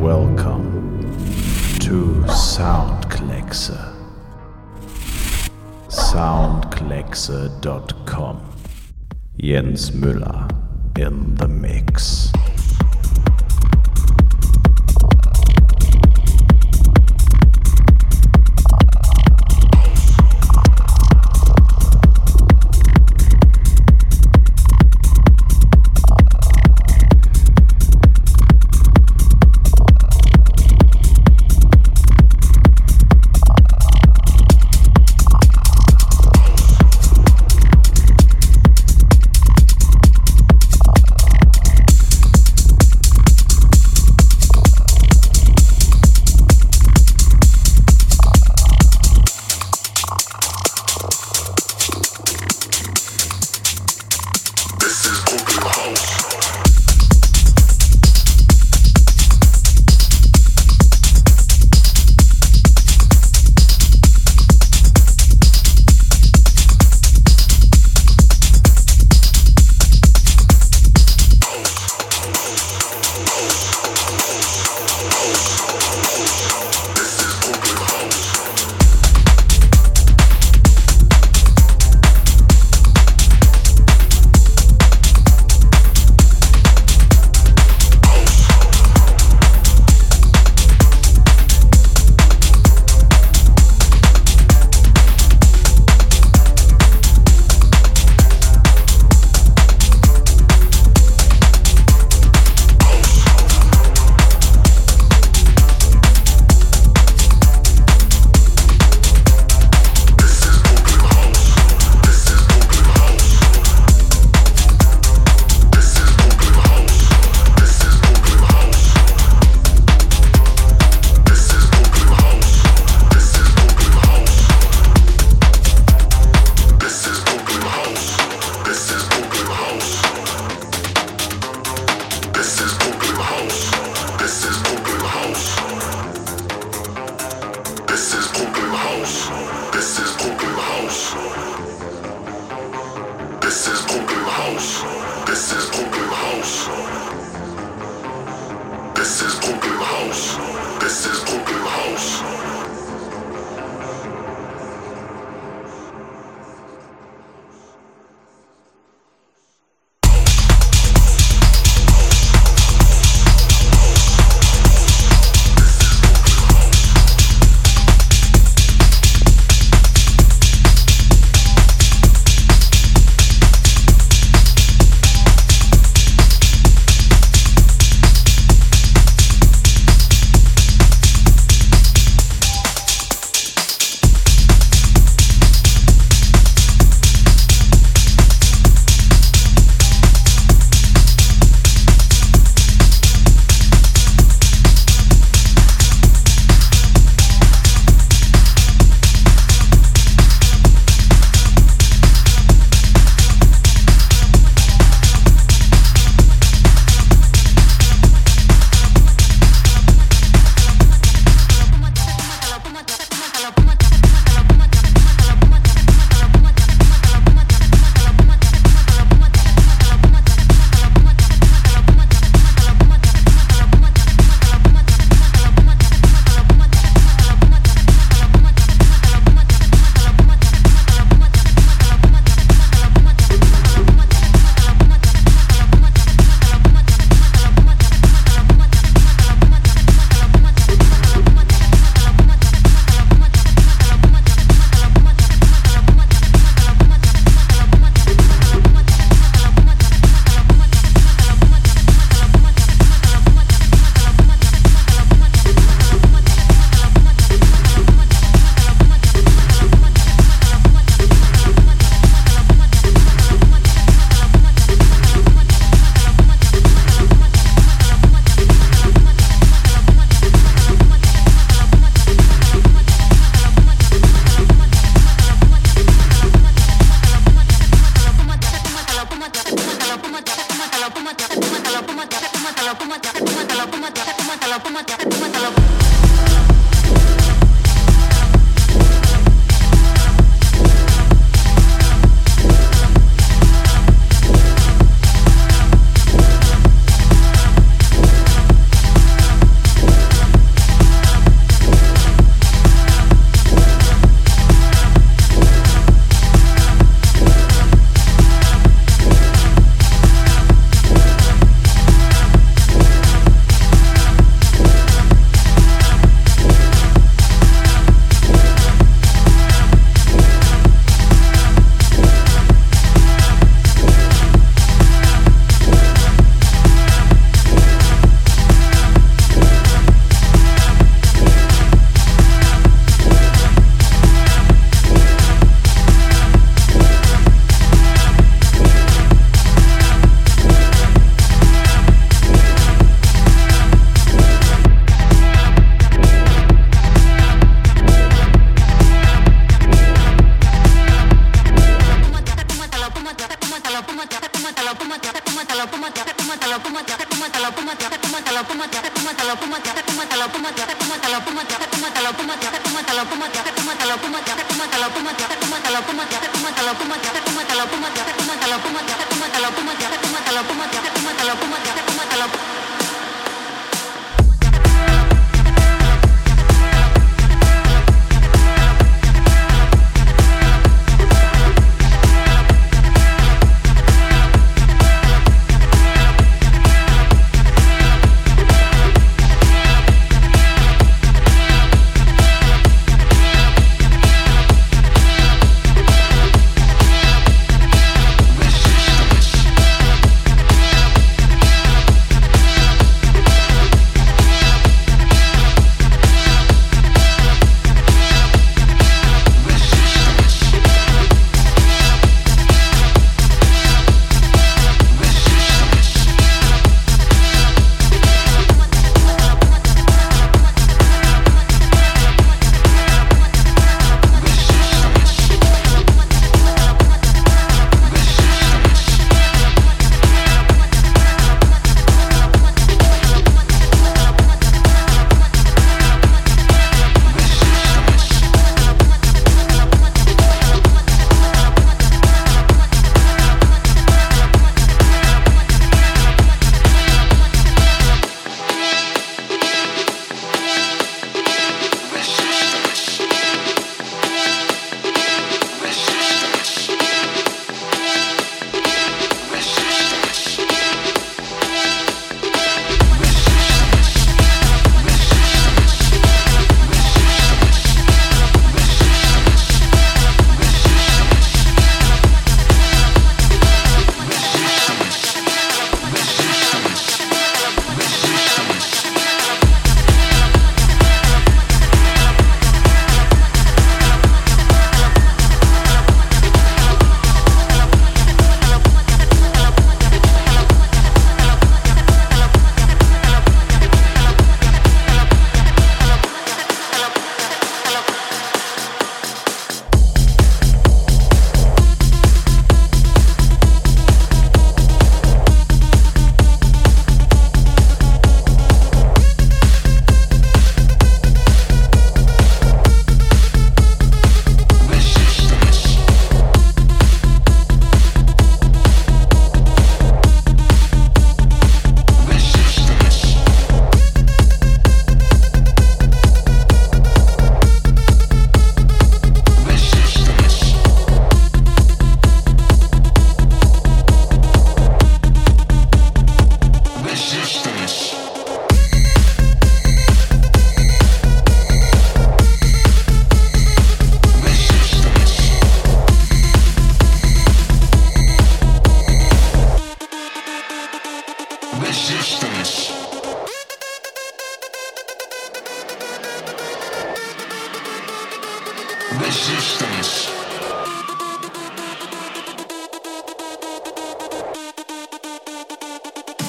welcome to Soundkleckse. Soundkleckse.com. Jens Müller in the mix.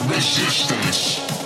resistance.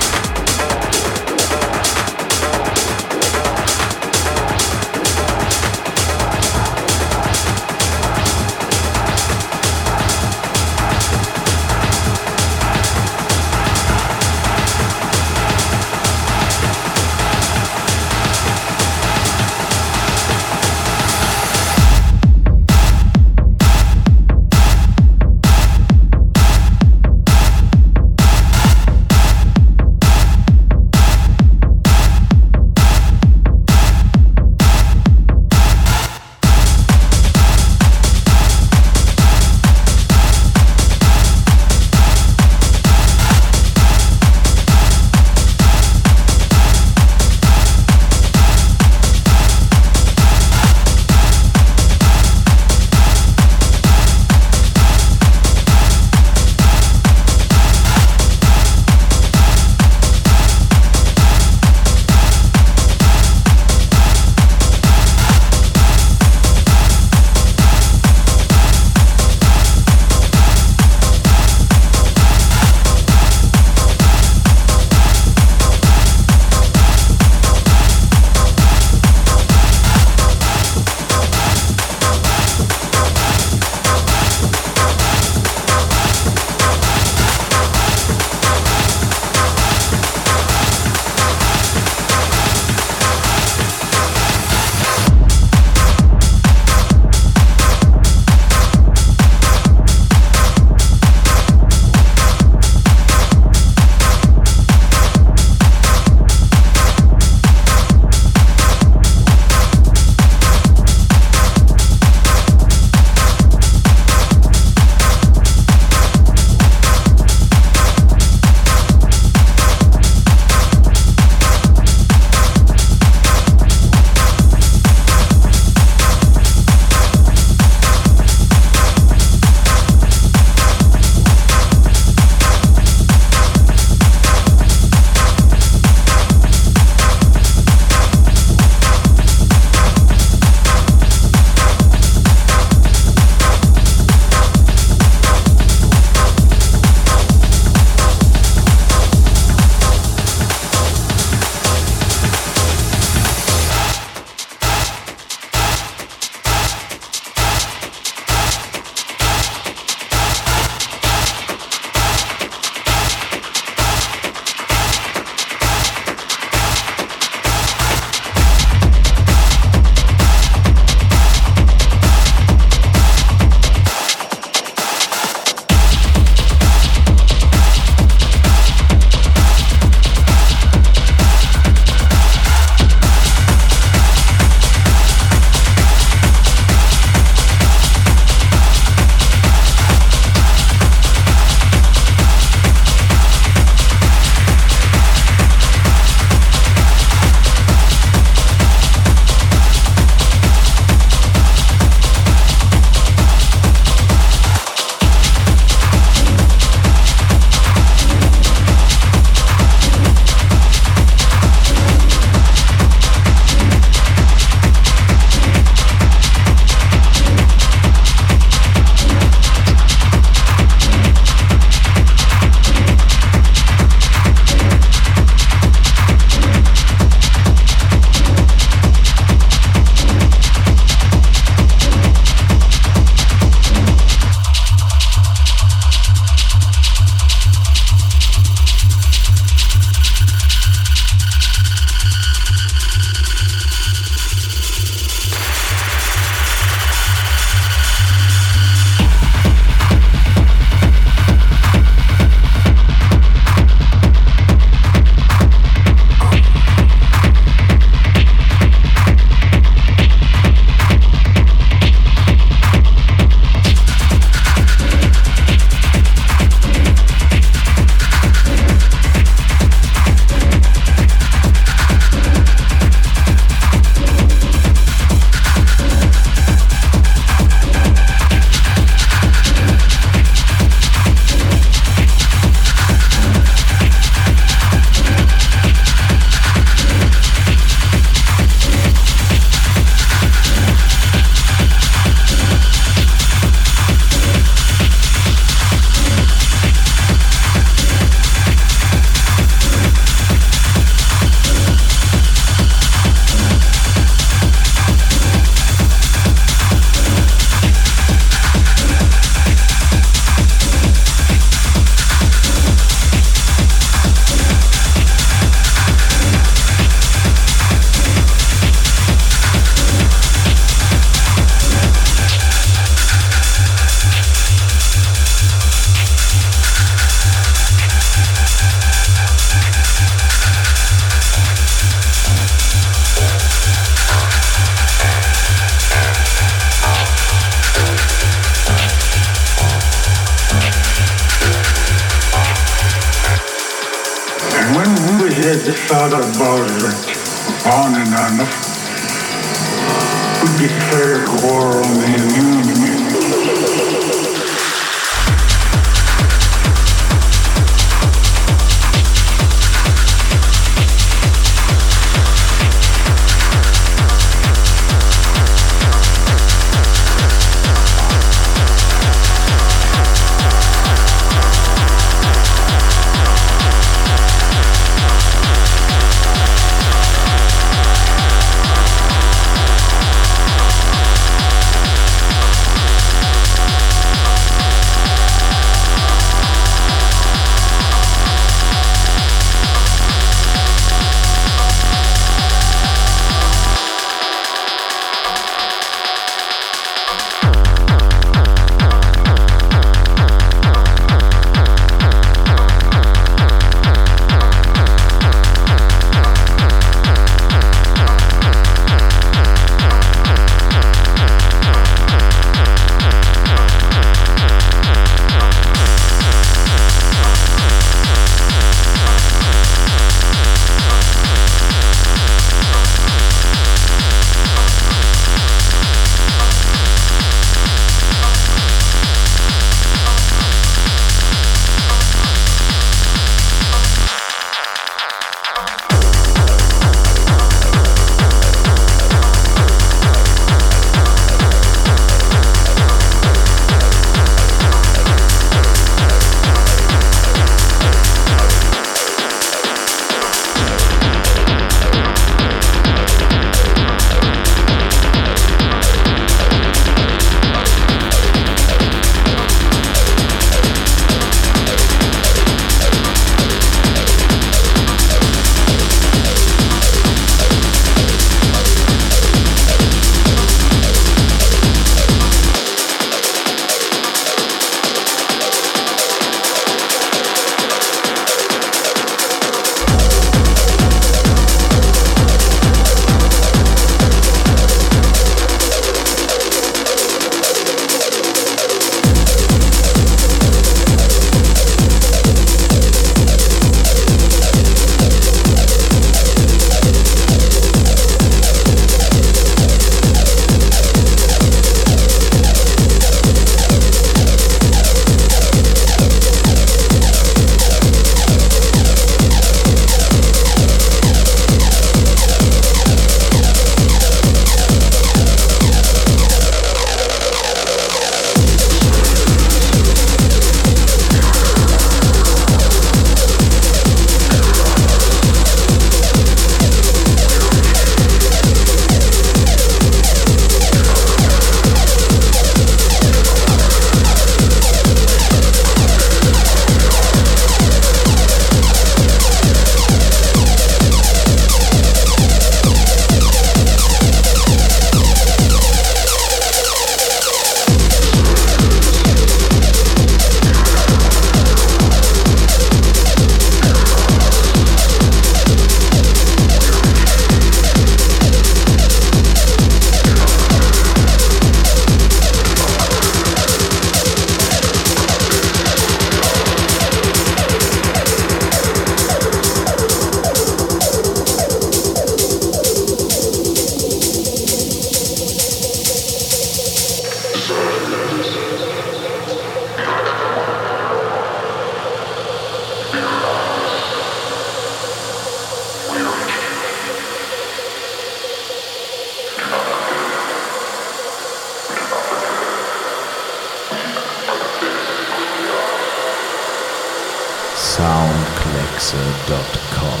Mixer.com.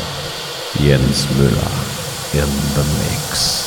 Jens Müller in the mix.